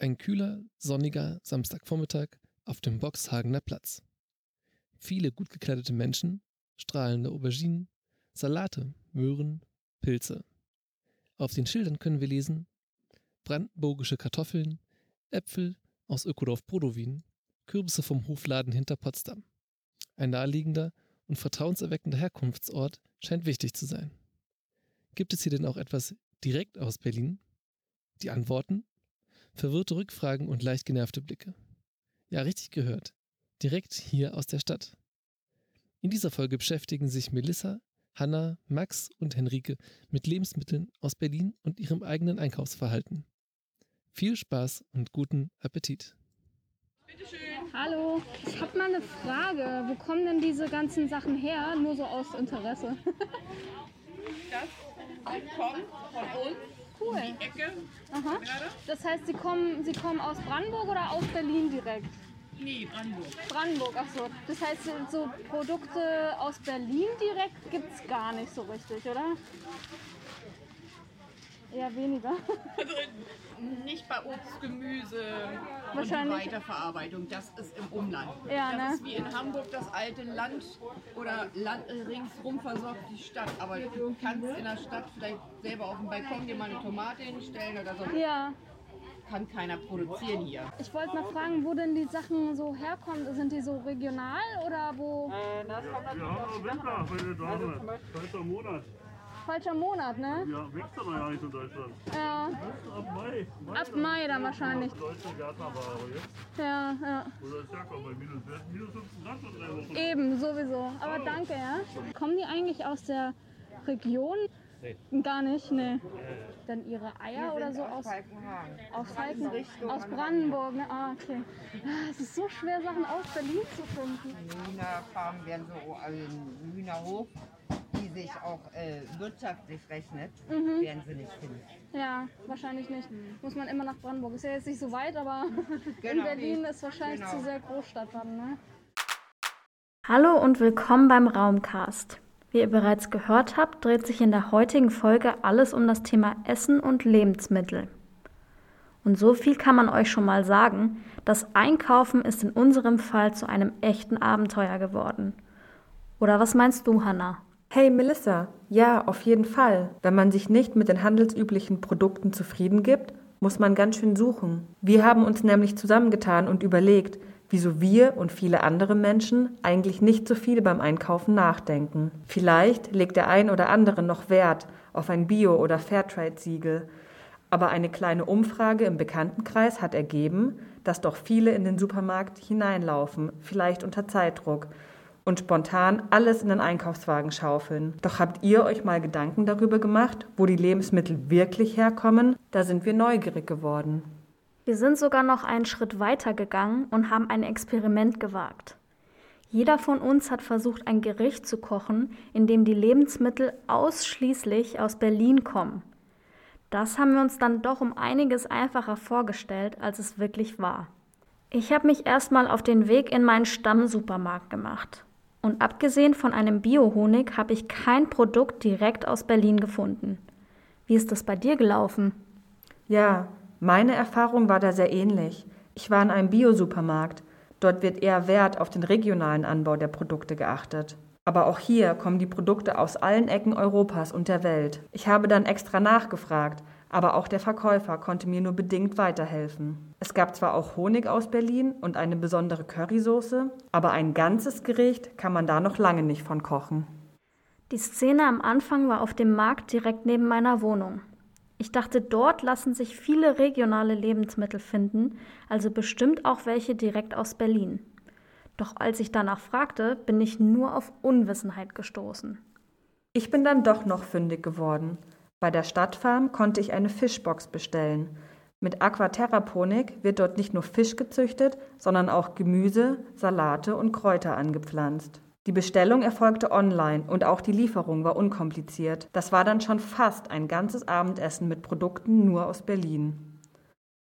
Ein kühler, sonniger Samstagvormittag auf dem Boxhagener Platz. Viele gut gekleidete Menschen, strahlende Auberginen, Salate, Möhren, Pilze. Auf den Schildern können wir lesen brandenburgische Kartoffeln, Äpfel aus Ökodorf Brodowin, Kürbisse vom Hofladen hinter Potsdam. Ein naheliegender und vertrauenserweckender Herkunftsort scheint wichtig zu sein. Gibt es hier denn auch etwas direkt aus Berlin? Die Antworten? Verwirrte Rückfragen und leicht genervte Blicke. Ja, richtig gehört. Direkt hier aus der Stadt. In dieser Folge beschäftigen sich Melissa, Hanna, Max und Henrike mit Lebensmitteln aus Berlin und ihrem eigenen Einkaufsverhalten. Viel Spaß und guten Appetit. Bitteschön. Hallo, ich habe mal eine Frage. Wo kommen denn diese ganzen Sachen her? Nur so aus Interesse. Das kommt von uns Cool. die Ecke. Aha. Das heißt, Sie kommen, Sie kommen aus Brandenburg oder aus Berlin direkt? Nee, Brandenburg. Brandenburg, ach so. Das heißt, so Produkte aus Berlin direkt gibt es gar nicht so richtig, oder? Eher weniger. Also nicht bei Obst, Gemüse und Wahrscheinlich- Weiterverarbeitung. Das ist im Umland. Ja, das ne? ist wie in Hamburg das alte Land oder Land äh, ringsrum versorgt die Stadt. Aber du kannst in der Stadt vielleicht selber auf dem Balkon dir mal eine Tomate hinstellen oder so. Ja. Kann keiner produzieren hier. Ich wollte mal fragen, wo denn die Sachen so herkommen. Sind die so regional oder wo? Wir haben noch Winter, meine Dame. Falscher Monat. Falscher Monat, ne? Ja, wächst aber ja nicht in Deutschland. Ja. Ab Mai. Mai Ab Mai dann wahrscheinlich. Deutsche Gärtnerware. Jetzt, Ja, ja. oder ist herkommen bei minus, minus 15 Grad und drei Wochen. Eben, sowieso. Aber danke, ja. Kommen die eigentlich aus der Region? Nee. Gar nicht, ne. Dann ihre Eier oder so aus, aus Falken, aus Brandenburg, ne? Ah, okay. Ah, Es ist so schwer, Sachen aus Berlin zu finden. Hühnerfarmen werden so, also ein Hühnerhof, die sich auch äh, wirtschaftlich rechnet, Mhm. werden sie nicht finden. Ja, wahrscheinlich nicht. Muss man immer nach Brandenburg. Ist ja jetzt nicht so weit, aber in Genau. Berlin ist wahrscheinlich Genau. zu sehr Großstadt dann, ne? Hallo und willkommen beim Raumcast. Wie ihr bereits gehört habt, dreht sich in der heutigen Folge alles um das Thema Essen und Lebensmittel. Und so viel kann man euch schon mal sagen, das Einkaufen ist in unserem Fall zu einem echten Abenteuer geworden. Oder was meinst du, Hannah? Hey Melissa, ja, auf jeden Fall. Wenn man sich nicht mit den handelsüblichen Produkten zufrieden gibt, muss man ganz schön suchen. Wir haben uns nämlich zusammengetan und überlegt, wieso wir und viele andere Menschen eigentlich nicht so viel beim Einkaufen nachdenken. Vielleicht legt der ein oder andere noch Wert auf ein Bio- oder Fairtrade-Siegel. Aber eine kleine Umfrage im Bekanntenkreis hat ergeben, dass doch viele in den Supermarkt hineinlaufen, vielleicht unter Zeitdruck, und spontan alles in den Einkaufswagen schaufeln. Doch habt ihr euch mal Gedanken darüber gemacht, wo die Lebensmittel wirklich herkommen? Da sind wir neugierig geworden. Wir sind sogar noch einen Schritt weiter gegangen und haben ein Experiment gewagt. Jeder von uns hat versucht, ein Gericht zu kochen, in dem die Lebensmittel ausschließlich aus Berlin kommen. Das haben wir uns dann doch um einiges einfacher vorgestellt, als es wirklich war. Ich habe mich erstmal auf den Weg in meinen Stammsupermarkt gemacht. Und abgesehen von einem Biohonig habe ich kein Produkt direkt aus Berlin gefunden. Wie ist das bei dir gelaufen? Ja, meine Erfahrung war da sehr ähnlich. Ich war in einem Biosupermarkt. Dort wird eher Wert auf den regionalen Anbau der Produkte geachtet. Aber auch hier kommen die Produkte aus allen Ecken Europas und der Welt. Ich habe dann extra nachgefragt, aber auch der Verkäufer konnte mir nur bedingt weiterhelfen. Es gab zwar auch Honig aus Berlin und eine besondere Currysoße, aber ein ganzes Gericht kann man da noch lange nicht von kochen. Die Szene am Anfang war auf dem Markt direkt neben meiner Wohnung. Ich dachte, dort lassen sich viele regionale Lebensmittel finden, also bestimmt auch welche direkt aus Berlin. Doch als ich danach fragte, bin ich nur auf Unwissenheit gestoßen. Ich bin dann doch noch fündig geworden. Bei der Stadtfarm konnte ich eine Fischbox bestellen. Mit Aquaterraponik wird dort nicht nur Fisch gezüchtet, sondern auch Gemüse, Salate und Kräuter angepflanzt. Die Bestellung erfolgte online und auch die Lieferung war unkompliziert. Das war dann schon fast ein ganzes Abendessen mit Produkten nur aus Berlin.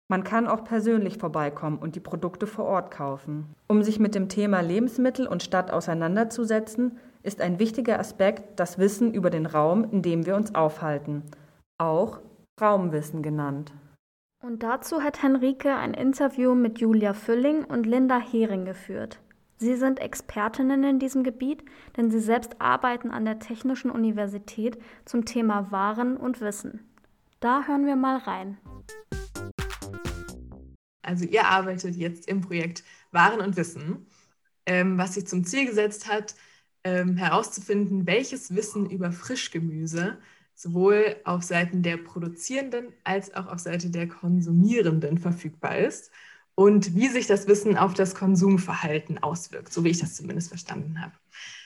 Man kann auch persönlich vorbeikommen und die Produkte vor Ort kaufen. Um sich mit dem Thema Lebensmittel und Stadt auseinanderzusetzen, ist ein wichtiger Aspekt das Wissen über den Raum, in dem wir uns aufhalten, auch Raumwissen genannt. Und dazu hat Henrike ein Interview mit Julia Fülling und Linda Hering geführt. Sie sind Expertinnen in diesem Gebiet, denn sie selbst arbeiten an der Technischen Universität zum Thema Waren und Wissen. Da hören wir mal rein. Also ihr arbeitet jetzt im Projekt Waren und Wissen, ähm, was sich zum Ziel gesetzt hat, ähm, herauszufinden, welches Wissen über Frischgemüse sowohl auf Seiten der Produzierenden als auch auf Seite der Konsumierenden verfügbar ist und wie sich das Wissen auf das Konsumverhalten auswirkt, so wie ich das zumindest verstanden habe.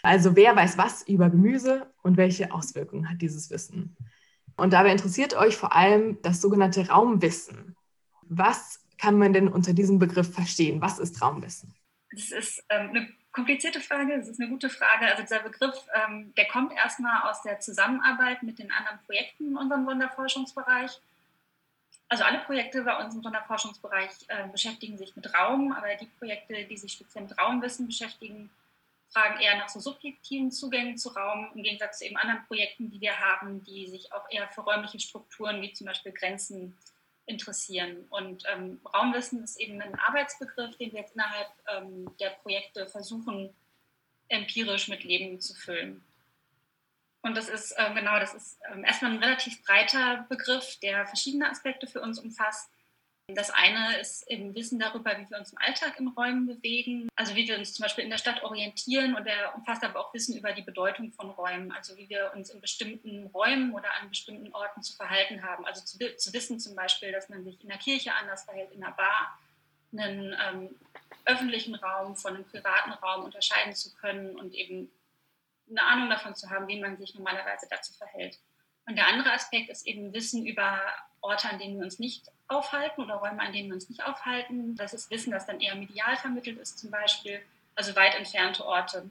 Also wer weiß was über Gemüse und welche Auswirkungen hat dieses Wissen? Und dabei interessiert euch vor allem das sogenannte Raumwissen. Was kann man denn unter diesem Begriff verstehen? Was ist Raumwissen? Das ist ähm, eine komplizierte Frage, das ist eine gute Frage. Also dieser Begriff, ähm, der kommt erstmal aus der Zusammenarbeit mit den anderen Projekten in unserem Sonderforschungsbereich. Also alle Projekte bei uns im Sonderforschungsbereich äh, beschäftigen sich mit Raum, aber die Projekte, die sich speziell mit Raumwissen beschäftigen, fragen eher nach so subjektiven Zugängen zu Raum, im Gegensatz zu eben anderen Projekten, die wir haben, die sich auch eher für räumliche Strukturen wie zum Beispiel Grenzen interessieren. Und ähm, Raumwissen ist eben ein Arbeitsbegriff, den wir jetzt innerhalb ähm, der Projekte versuchen, empirisch mit Leben zu füllen. Und das ist, äh, genau, das ist äh, erstmal ein relativ breiter Begriff, der verschiedene Aspekte für uns umfasst. Das eine ist eben Wissen darüber, wie wir uns im Alltag in Räumen bewegen, also wie wir uns zum Beispiel in der Stadt orientieren und er umfasst aber auch Wissen über die Bedeutung von Räumen, also wie wir uns in bestimmten Räumen oder an bestimmten Orten zu verhalten haben. Also zu, zu wissen zum Beispiel, dass man sich in der Kirche anders verhält, in einer Bar, einen ähm, öffentlichen Raum von einem privaten Raum unterscheiden zu können und eben eine Ahnung davon zu haben, wie man sich normalerweise dazu verhält. Und der andere Aspekt ist eben Wissen über Orte, an denen wir uns nicht aufhalten oder Räume, an denen wir uns nicht aufhalten. Das ist Wissen, das dann eher medial vermittelt ist zum Beispiel, also weit entfernte Orte.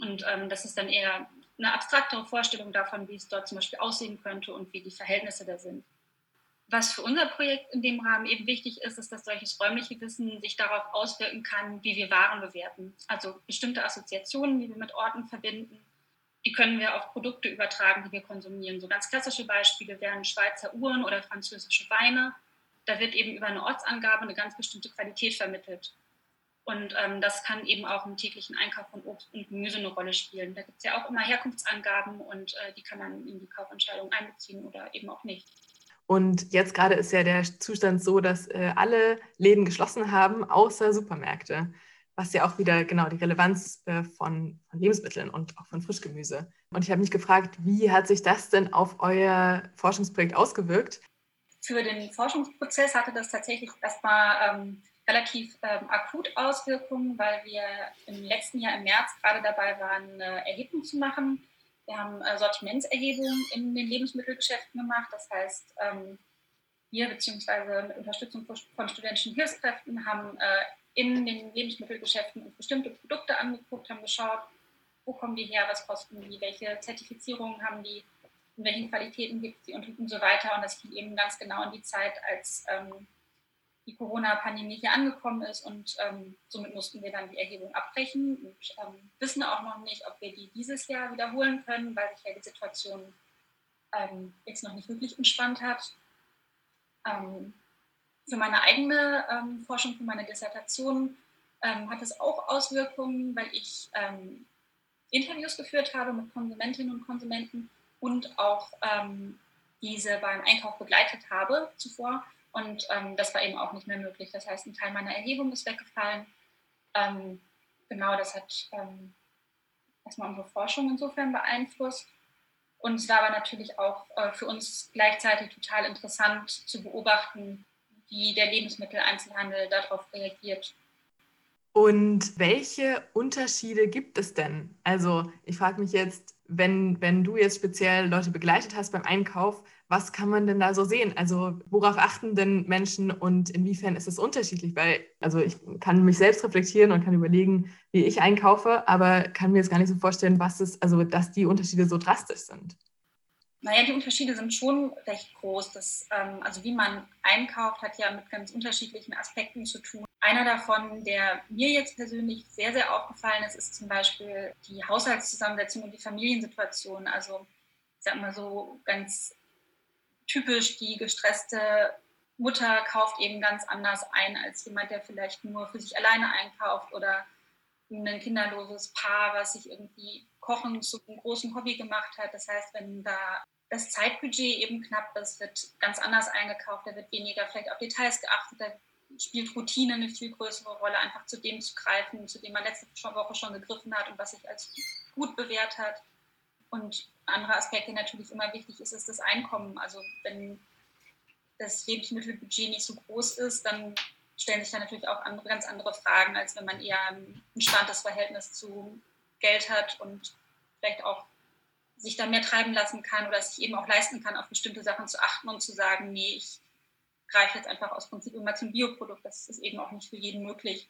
Und ähm, das ist dann eher eine abstraktere Vorstellung davon, wie es dort zum Beispiel aussehen könnte und wie die Verhältnisse da sind. Was für unser Projekt in dem Rahmen eben wichtig ist, ist, dass solches räumliche Wissen sich darauf auswirken kann, wie wir Waren bewerten. Also bestimmte Assoziationen, die wir mit Orten verbinden, die können wir auf Produkte übertragen, die wir konsumieren. So ganz klassische Beispiele wären Schweizer Uhren oder französische Weine. Da wird eben über eine Ortsangabe eine ganz bestimmte Qualität vermittelt. Und ähm, das kann eben auch im täglichen Einkauf von Obst und Gemüse eine Rolle spielen. Da gibt es ja auch immer Herkunftsangaben und äh, die kann man in die Kaufentscheidung einbeziehen oder eben auch nicht. Und jetzt gerade ist ja der Zustand so, dass äh, alle Läden geschlossen haben, außer Supermärkte was ja auch wieder genau die Relevanz äh, von, von, Lebensmitteln und auch von Frischgemüse. Und ich habe mich gefragt, wie hat sich das denn auf euer Forschungsprojekt ausgewirkt? Für den Forschungsprozess hatte das tatsächlich erstmal ähm, relativ ähm, akut Auswirkungen, weil wir im letzten Jahr im März gerade dabei waren, eine Erhebung zu machen. Wir haben äh, Sortimentserhebungen in den Lebensmittelgeschäften gemacht. Das heißt, ähm, wir beziehungsweise mit Unterstützung von studentischen Hilfskräften haben äh, in den Lebensmittelgeschäften uns bestimmte Produkte angeguckt, haben geschaut, wo kommen die her, was kosten die, welche Zertifizierungen haben die, in welchen Qualitäten gibt es die und, und so weiter. Und das fiel eben ganz genau in die Zeit, als ähm, die Corona-Pandemie hier angekommen ist und ähm, somit mussten wir dann die Erhebung abbrechen und ähm, wissen auch noch nicht, ob wir die dieses Jahr wiederholen können, weil sich ja die Situation ähm, jetzt noch nicht wirklich entspannt hat. Für meine eigene ähm, Forschung, für meine Dissertation ähm, hat es auch Auswirkungen, weil ich ähm, Interviews geführt habe mit Konsumentinnen und Konsumenten und auch ähm, diese beim Einkauf begleitet habe zuvor. Und ähm, das war eben auch nicht mehr möglich. Das heißt, ein Teil meiner Erhebung ist weggefallen. Ähm, genau, das hat erstmal unsere Forschung insofern beeinflusst. Und es war aber natürlich auch äh, für uns gleichzeitig total interessant zu beobachten, wie der Lebensmitteleinzelhandel darauf reagiert. Und welche Unterschiede gibt es denn? Also ich frage mich jetzt, wenn, wenn du jetzt speziell Leute begleitet hast beim Einkauf, was kann man denn da so sehen? Also worauf achten denn Menschen und inwiefern ist es unterschiedlich? Weil, also ich kann mich selbst reflektieren und kann überlegen, wie ich einkaufe, aber kann mir jetzt gar nicht so vorstellen, was es, also dass die Unterschiede so drastisch sind. Naja, die Unterschiede sind schon recht groß. Das, ähm, also wie man einkauft, hat ja mit ganz unterschiedlichen Aspekten zu tun. Einer davon, der mir jetzt persönlich sehr, sehr aufgefallen ist, ist zum Beispiel die Haushaltszusammensetzung und die Familiensituation. Also ich sag mal so ganz typisch die gestresste Mutter kauft eben ganz anders ein als jemand, der vielleicht nur für sich alleine einkauft oder ein kinderloses Paar, was sich irgendwie Kochen zu einem großen Hobby gemacht hat. Das heißt, wenn da das Zeitbudget eben knapp ist, wird ganz anders eingekauft, da wird weniger vielleicht auf Details geachtet, da spielt Routine eine viel größere Rolle, einfach zu dem zu greifen, zu dem man letzte Woche schon gegriffen hat und was sich als gut bewährt hat. Und andere Aspekte natürlich immer wichtig ist, ist das Einkommen. Also wenn das Lebensmittelbudget nicht so groß ist, dann stellen sich da natürlich auch andere, ganz andere Fragen, als wenn man eher ein entspanntes Verhältnis zu Geld hat und vielleicht auch sich da mehr treiben lassen kann oder sich eben auch leisten kann, auf bestimmte Sachen zu achten und zu sagen, nee, ich greife jetzt einfach aus Prinzip immer zum Bioprodukt. Das ist eben auch nicht für jeden möglich.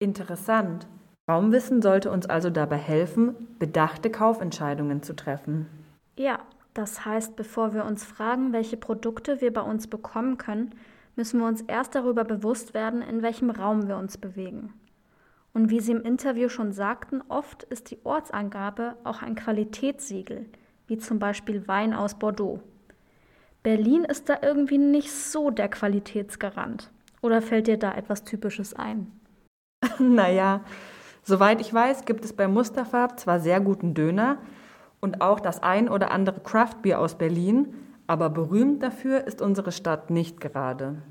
Interessant. Raumwissen sollte uns also dabei helfen, bedachte Kaufentscheidungen zu treffen. Ja, das heißt, bevor wir uns fragen, welche Produkte wir bei uns bekommen können, müssen wir uns erst darüber bewusst werden, in welchem Raum wir uns bewegen. Und wie Sie im Interview schon sagten, oft ist die Ortsangabe auch ein Qualitätssiegel, wie zum Beispiel Wein aus Bordeaux. Berlin ist da irgendwie nicht so der Qualitätsgarant. Oder fällt dir da etwas Typisches ein? naja, soweit ich weiß, gibt es bei Mustafa zwar sehr guten Döner, und auch das ein oder andere Craftbier aus Berlin, aber berühmt dafür ist unsere Stadt nicht gerade.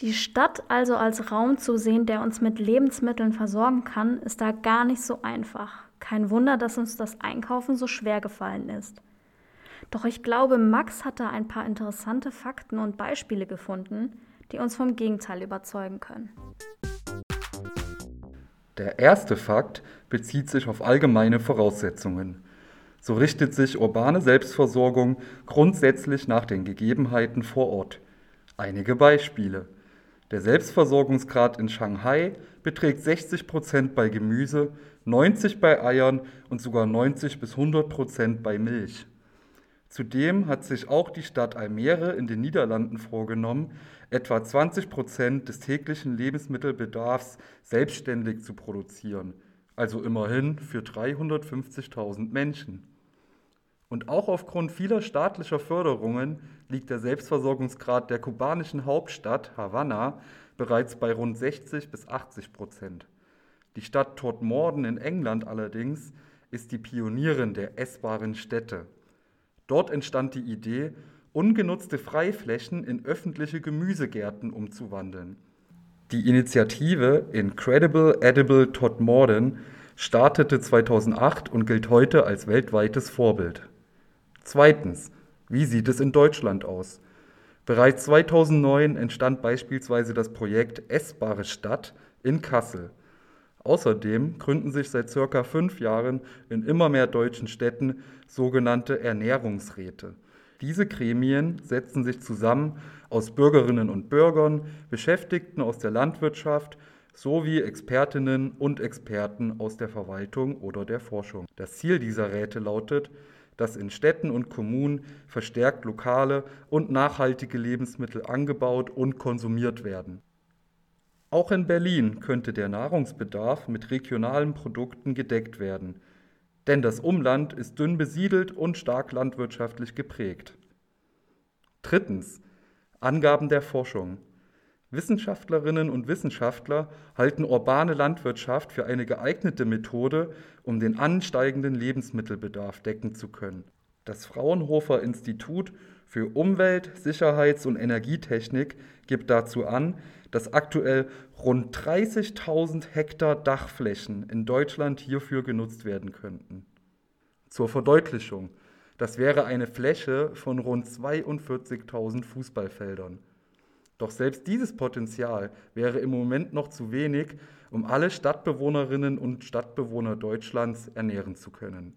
Die Stadt also als Raum zu sehen, der uns mit Lebensmitteln versorgen kann, ist da gar nicht so einfach. Kein Wunder, dass uns das Einkaufen so schwer gefallen ist. Doch ich glaube, Max hat da ein paar interessante Fakten und Beispiele gefunden, die uns vom Gegenteil überzeugen können. Der erste Fakt bezieht sich auf allgemeine Voraussetzungen. So richtet sich urbane Selbstversorgung grundsätzlich nach den Gegebenheiten vor Ort. Einige Beispiele. Der Selbstversorgungsgrad in Shanghai beträgt 60 Prozent bei Gemüse, 90 bei Eiern und sogar 90 bis 100 Prozent bei Milch. Zudem hat sich auch die Stadt Almere in den Niederlanden vorgenommen, etwa 20 Prozent des täglichen Lebensmittelbedarfs selbstständig zu produzieren, also immerhin für 350.000 Menschen. Und auch aufgrund vieler staatlicher Förderungen liegt der Selbstversorgungsgrad der kubanischen Hauptstadt Havanna bereits bei rund 60 bis 80 Prozent. Die Stadt Todmorden in England allerdings ist die Pionierin der essbaren Städte. Dort entstand die Idee, ungenutzte Freiflächen in öffentliche Gemüsegärten umzuwandeln. Die Initiative Incredible Edible Todmorden startete 2008 und gilt heute als weltweites Vorbild. Zweitens, wie sieht es in Deutschland aus? Bereits 2009 entstand beispielsweise das Projekt Essbare Stadt in Kassel. Außerdem gründen sich seit circa fünf Jahren in immer mehr deutschen Städten sogenannte Ernährungsräte. Diese Gremien setzen sich zusammen aus Bürgerinnen und Bürgern, Beschäftigten aus der Landwirtschaft sowie Expertinnen und Experten aus der Verwaltung oder der Forschung. Das Ziel dieser Räte lautet, dass in Städten und Kommunen verstärkt lokale und nachhaltige Lebensmittel angebaut und konsumiert werden. Auch in Berlin könnte der Nahrungsbedarf mit regionalen Produkten gedeckt werden, denn das Umland ist dünn besiedelt und stark landwirtschaftlich geprägt. Drittens. Angaben der Forschung. Wissenschaftlerinnen und Wissenschaftler halten urbane Landwirtschaft für eine geeignete Methode, um den ansteigenden Lebensmittelbedarf decken zu können. Das Fraunhofer Institut für Umwelt, Sicherheits- und Energietechnik gibt dazu an, dass aktuell rund 30.000 Hektar Dachflächen in Deutschland hierfür genutzt werden könnten. Zur Verdeutlichung, das wäre eine Fläche von rund 42.000 Fußballfeldern. Doch selbst dieses Potenzial wäre im Moment noch zu wenig, um alle Stadtbewohnerinnen und Stadtbewohner Deutschlands ernähren zu können.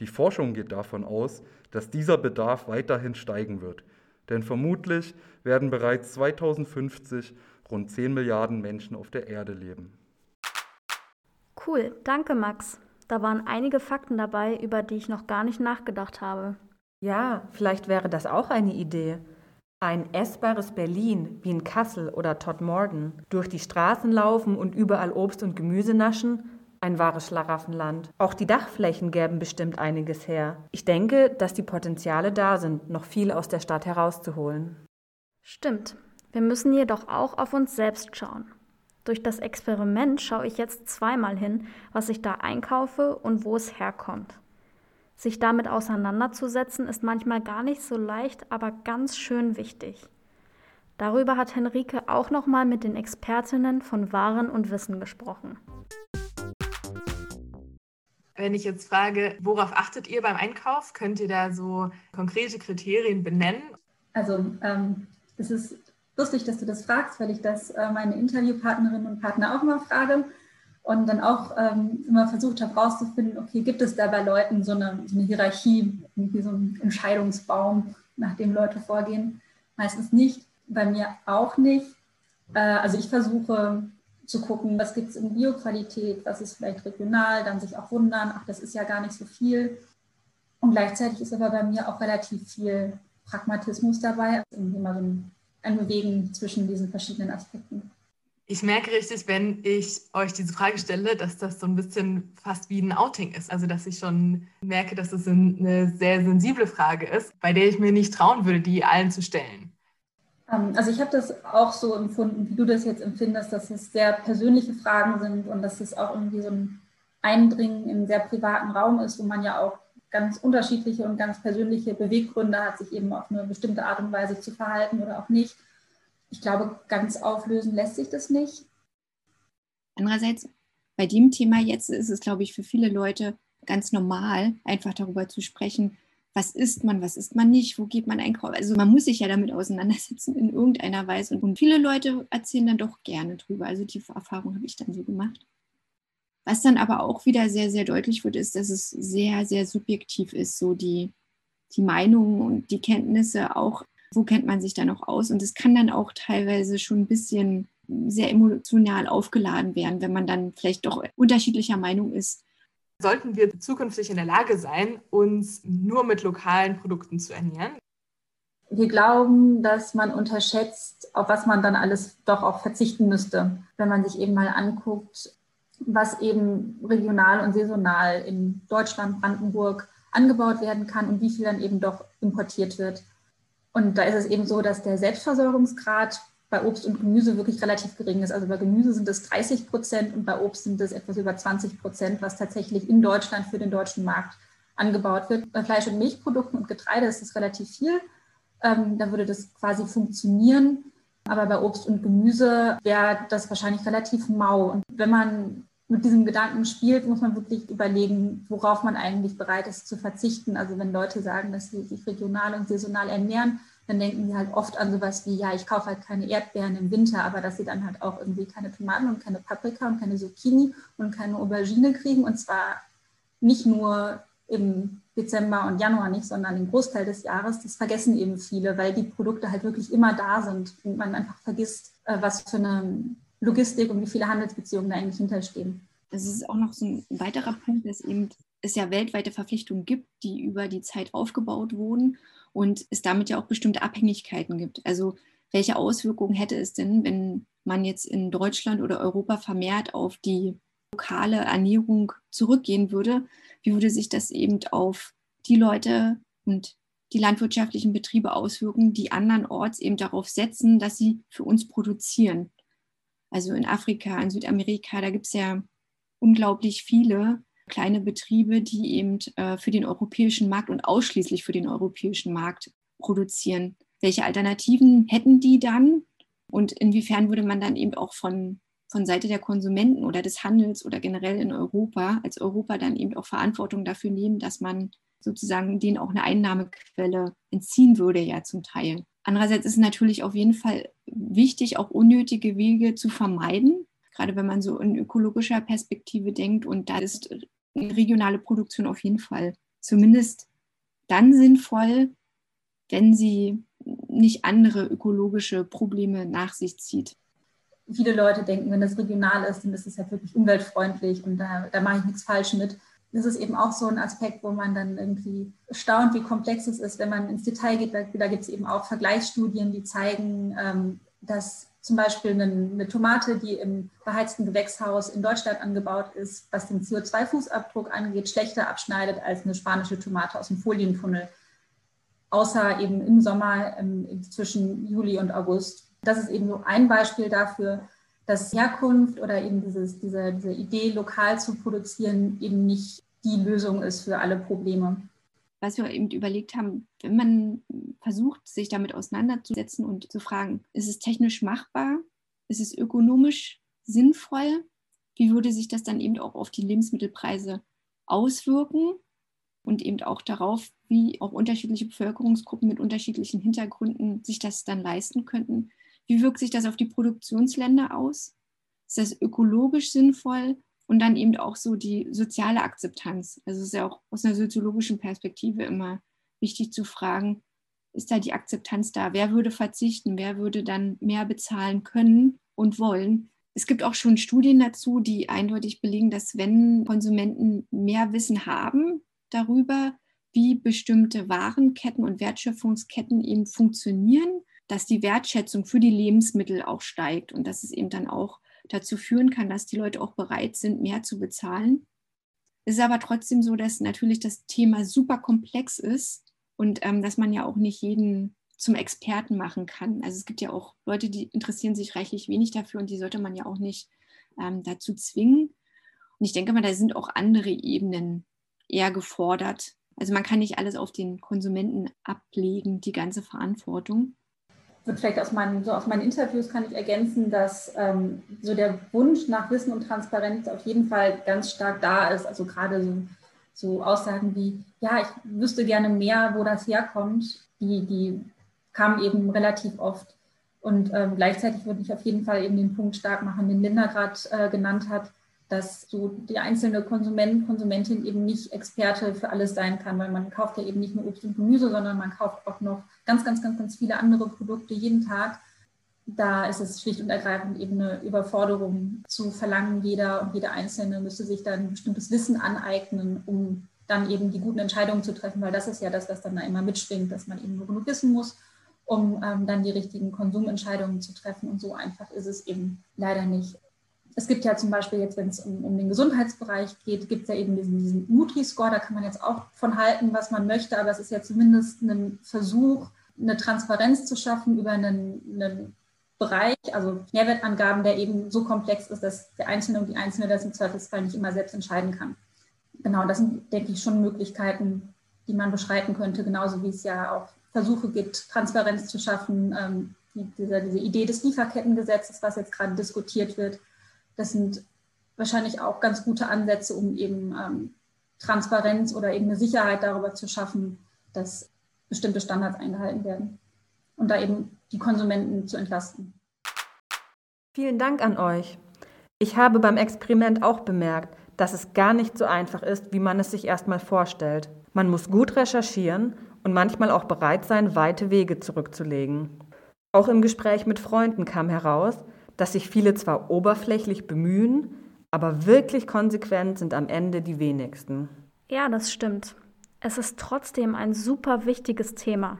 Die Forschung geht davon aus, dass dieser Bedarf weiterhin steigen wird, denn vermutlich werden bereits 2050 rund 10 Milliarden Menschen auf der Erde leben. Cool, danke Max. Da waren einige Fakten dabei, über die ich noch gar nicht nachgedacht habe. Ja, vielleicht wäre das auch eine Idee. Ein essbares Berlin wie in Kassel oder Todmorden, durch die Straßen laufen und überall Obst und Gemüse naschen, ein wahres Schlaraffenland. Auch die Dachflächen gäben bestimmt einiges her. Ich denke, dass die Potenziale da sind, noch viel aus der Stadt herauszuholen. Stimmt. Wir müssen jedoch auch auf uns selbst schauen. Durch das Experiment schaue ich jetzt zweimal hin, was ich da einkaufe und wo es herkommt. Sich damit auseinanderzusetzen ist manchmal gar nicht so leicht, aber ganz schön wichtig. Darüber hat Henrike auch nochmal mit den Expertinnen von Waren und Wissen gesprochen. Wenn ich jetzt frage, worauf achtet ihr beim Einkauf, könnt ihr da so konkrete Kriterien benennen? Also ähm, es ist lustig, dass du das fragst, weil ich das äh, meine Interviewpartnerinnen und Partner auch immer frage und dann auch ähm, immer versucht habe herauszufinden, okay, gibt es da bei Leuten so eine, so eine Hierarchie, irgendwie so einen Entscheidungsbaum, nach dem Leute vorgehen? Meistens nicht, bei mir auch nicht. Äh, also ich versuche zu gucken, was gibt es in Bioqualität, was ist vielleicht regional, dann sich auch wundern, ach, das ist ja gar nicht so viel. Und gleichzeitig ist aber bei mir auch relativ viel Pragmatismus dabei, also immer so ein ein Bewegen zwischen diesen verschiedenen Aspekten. Ich merke richtig, wenn ich euch diese Frage stelle, dass das so ein bisschen fast wie ein Outing ist. Also, dass ich schon merke, dass es eine sehr sensible Frage ist, bei der ich mir nicht trauen würde, die allen zu stellen. Ähm, also, ich habe das auch so empfunden, wie du das jetzt empfindest, dass es sehr persönliche Fragen sind und dass es auch irgendwie so ein Eindringen in einen sehr privaten Raum ist, wo man ja auch ganz unterschiedliche und ganz persönliche Beweggründe hat, sich eben auf eine bestimmte Art und Weise zu verhalten oder auch nicht. Ich glaube, ganz auflösen lässt sich das nicht. Andererseits, bei dem Thema jetzt ist es, glaube ich, für viele Leute ganz normal, einfach darüber zu sprechen, was isst man, was isst man nicht, wo geht man einkaufen. Also man muss sich ja damit auseinandersetzen in irgendeiner Weise. Und viele Leute erzählen dann doch gerne drüber. Also die Erfahrung habe ich dann so gemacht. Was dann aber auch wieder sehr, sehr deutlich wird, ist, dass es sehr, sehr subjektiv ist, so die, die Meinungen und die Kenntnisse auch, wo kennt man sich da noch aus? Und es kann dann auch teilweise schon ein bisschen sehr emotional aufgeladen werden, wenn man dann vielleicht doch unterschiedlicher Meinung ist. Sollten wir zukünftig in der Lage sein, uns nur mit lokalen Produkten zu ernähren? Wir glauben, dass man unterschätzt, auf was man dann alles doch auch verzichten müsste, wenn man sich eben mal anguckt, was eben regional und saisonal in Deutschland, Brandenburg angebaut werden kann und wie viel dann eben doch importiert wird. Und da ist es eben so, dass der Selbstversorgungsgrad bei Obst und Gemüse wirklich relativ gering ist. Also bei Gemüse sind es 30 Prozent und bei Obst sind es etwas über 20 Prozent, was tatsächlich in Deutschland für den deutschen Markt angebaut wird. Bei Fleisch- und Milchprodukten und Getreide ist es relativ viel. Ähm, da würde das quasi funktionieren. Aber bei Obst und Gemüse wäre das wahrscheinlich relativ mau. Und wenn man mit diesem Gedanken spielt, muss man wirklich überlegen, worauf man eigentlich bereit ist zu verzichten. Also wenn Leute sagen, dass sie sich regional und saisonal ernähren, dann denken sie halt oft an sowas wie, ja, ich kaufe halt keine Erdbeeren im Winter, aber dass sie dann halt auch irgendwie keine Tomaten und keine Paprika und keine Zucchini und keine Aubergine kriegen. Und zwar nicht nur im Dezember und Januar nicht, sondern den Großteil des Jahres. Das vergessen eben viele, weil die Produkte halt wirklich immer da sind und man einfach vergisst, äh, was für eine Logistik und wie viele Handelsbeziehungen da eigentlich hinterstehen. Das ist auch noch so ein weiterer Punkt, dass eben es ja weltweite Verpflichtungen gibt, die über die Zeit aufgebaut wurden und es damit ja auch bestimmte Abhängigkeiten gibt. Also welche Auswirkungen hätte es denn, wenn man jetzt in Deutschland oder Europa vermehrt auf die lokale Ernährung zurückgehen würde? Wie würde sich das eben auf die Leute und die landwirtschaftlichen Betriebe auswirken, die andernorts eben darauf setzen, dass sie für uns produzieren? Also in Afrika, in Südamerika, da gibt es ja unglaublich viele kleine Betriebe, die eben äh, für den europäischen Markt und ausschließlich für den europäischen Markt produzieren. Welche Alternativen hätten die dann? Und inwiefern würde man dann eben auch von, von Seite der Konsumenten oder des Handels oder generell in Europa, als Europa dann eben auch Verantwortung dafür nehmen, dass man sozusagen denen auch eine Einnahmequelle entziehen würde, ja zum Teil. Andererseits ist es natürlich auf jeden Fall wichtig, auch unnötige Wege zu vermeiden, gerade wenn man so in ökologischer Perspektive denkt. Und da ist regionale Produktion auf jeden Fall zumindest dann sinnvoll, wenn sie nicht andere ökologische Probleme nach sich zieht. Viele Leute denken, wenn das regional ist, dann ist es halt wirklich umweltfreundlich und da, da mache ich nichts falsch mit das ist eben auch so ein Aspekt, wo man dann irgendwie staunt, wie komplex es ist, wenn man ins Detail geht. Da, da gibt es eben auch Vergleichsstudien, die zeigen, ähm, dass zum Beispiel eine, Tomate, die im beheizten Gewächshaus in Deutschland angebaut ist, was den CO2-Fußabdruck angeht, schlechter abschneidet als eine spanische Tomate aus dem Folientunnel. Außer eben im Sommer ähm, zwischen Juli und August. Das ist eben so ein Beispiel dafür, dass Herkunft oder eben dieses, diese, diese Idee, lokal zu produzieren, eben nicht die Lösung ist für alle Probleme. Was wir eben überlegt haben, wenn man versucht, sich damit auseinanderzusetzen und zu fragen, ist es technisch machbar? Ist es ökonomisch sinnvoll? Wie würde sich das dann eben auch auf die Lebensmittelpreise auswirken? Und eben auch darauf, wie auch unterschiedliche Bevölkerungsgruppen mit unterschiedlichen Hintergründen sich das dann leisten könnten. Wie wirkt sich das auf die Produktionsländer aus? Ist das ökologisch sinnvoll? Und dann eben auch so die soziale Akzeptanz. Also es ist ja auch aus einer soziologischen Perspektive immer wichtig zu fragen, ist da die Akzeptanz da? Wer würde verzichten? Wer würde dann mehr bezahlen können und wollen? Es gibt auch schon Studien dazu, die eindeutig belegen, dass wenn Konsumenten mehr Wissen haben darüber, wie bestimmte Warenketten und Wertschöpfungsketten eben funktionieren, dass die Wertschätzung für die Lebensmittel auch steigt und dass es eben dann auch dazu führen kann, dass die Leute auch bereit sind, mehr zu bezahlen. Es ist aber trotzdem so, dass natürlich das Thema super komplex ist und ähm, dass man ja auch nicht jeden zum Experten machen kann. Also es gibt ja auch Leute, die interessieren sich reichlich wenig dafür und die sollte man ja auch nicht ähm, dazu zwingen. Und ich denke mal, da sind auch andere Ebenen eher gefordert. Also man kann nicht alles auf den Konsumenten ablegen, die ganze Verantwortung wird vielleicht aus meinen, so aus meinen Interviews kann ich ergänzen, dass ähm, so der Wunsch nach Wissen und Transparenz auf jeden Fall ganz stark da ist. Also gerade so, so Aussagen wie, ja, ich wüsste gerne mehr, wo das herkommt, die, die kamen eben relativ oft. Und ähm, gleichzeitig würde ich auf jeden Fall eben den Punkt stark machen, den Linda gerade äh, genannt hat, dass so die einzelne Konsument, Konsumentin eben nicht Experte für alles sein kann, weil man kauft ja eben nicht nur Obst und Gemüse, sondern man kauft auch noch ganz, ganz, ganz, ganz viele andere Produkte jeden Tag. Da ist es schlicht und ergreifend eben eine Überforderung zu verlangen, jeder und jede Einzelne müsste sich dann ein bestimmtes Wissen aneignen, um dann eben die guten Entscheidungen zu treffen, weil das ist ja das, was dann da immer mitschwingt, dass man eben nur genug wissen muss, um ähm, dann die richtigen Konsumentscheidungen zu treffen. Und so einfach ist es eben leider nicht es gibt ja zum Beispiel jetzt, wenn es um, um den Gesundheitsbereich geht, gibt es ja eben diesen, diesen Nutri-Score, da kann man jetzt auch von halten, was man möchte, aber es ist ja zumindest ein Versuch, eine Transparenz zu schaffen über einen, einen Bereich, also Nährwertangaben, der eben so komplex ist, dass der Einzelne und die Einzelne das im Zweifelsfall nicht immer selbst entscheiden kann. Genau, das sind, denke ich, schon Möglichkeiten, die man beschreiten könnte, genauso wie es ja auch Versuche gibt, Transparenz zu schaffen, ähm, diese, diese Idee des Lieferkettengesetzes, was jetzt gerade diskutiert wird, das sind wahrscheinlich auch ganz gute Ansätze, um eben ähm, Transparenz oder eben eine Sicherheit darüber zu schaffen, dass bestimmte Standards eingehalten werden und da eben die Konsumenten zu entlasten. Vielen Dank an euch. Ich habe beim Experiment auch bemerkt, dass es gar nicht so einfach ist, wie man es sich erstmal vorstellt. Man muss gut recherchieren und manchmal auch bereit sein, weite Wege zurückzulegen. Auch im Gespräch mit Freunden kam heraus, dass sich viele zwar oberflächlich bemühen, aber wirklich konsequent sind am Ende die wenigsten. Ja, das stimmt. Es ist trotzdem ein super wichtiges Thema.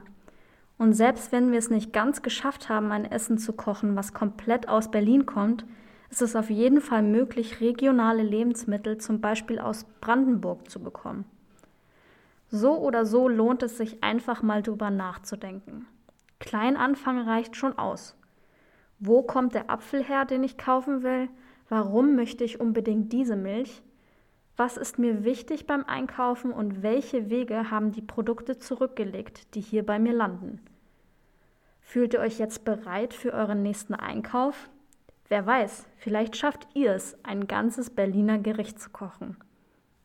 Und selbst wenn wir es nicht ganz geschafft haben, ein Essen zu kochen, was komplett aus Berlin kommt, ist es auf jeden Fall möglich, regionale Lebensmittel zum Beispiel aus Brandenburg zu bekommen. So oder so lohnt es sich einfach mal drüber nachzudenken. Klein anfangen reicht schon aus. Wo kommt der Apfel her, den ich kaufen will? Warum möchte ich unbedingt diese Milch? Was ist mir wichtig beim Einkaufen und welche Wege haben die Produkte zurückgelegt, die hier bei mir landen? Fühlt ihr euch jetzt bereit für euren nächsten Einkauf? Wer weiß, vielleicht schafft ihr es, ein ganzes Berliner Gericht zu kochen.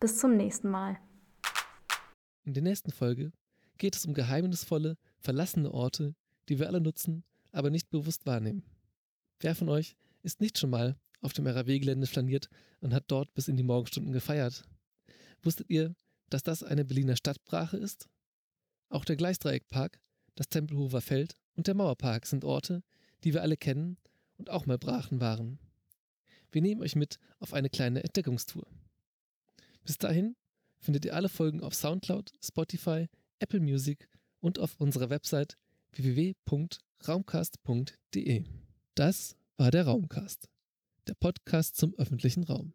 Bis zum nächsten Mal. In der nächsten Folge geht es um geheimnisvolle, verlassene Orte, die wir alle nutzen, aber nicht bewusst wahrnehmen. Wer von euch ist nicht schon mal auf dem RAW-Gelände flaniert und hat dort bis in die Morgenstunden gefeiert? Wusstet ihr, dass das eine Berliner Stadtbrache ist? Auch der Gleisdreieckpark, das Tempelhofer Feld und der Mauerpark sind Orte, die wir alle kennen und auch mal Brachen waren. Wir nehmen euch mit auf eine kleine Entdeckungstour. Bis dahin findet ihr alle Folgen auf Soundcloud, Spotify, Apple Music und auf unserer Website www.raumcast.de. Das war der Raumcast, der Podcast zum öffentlichen Raum.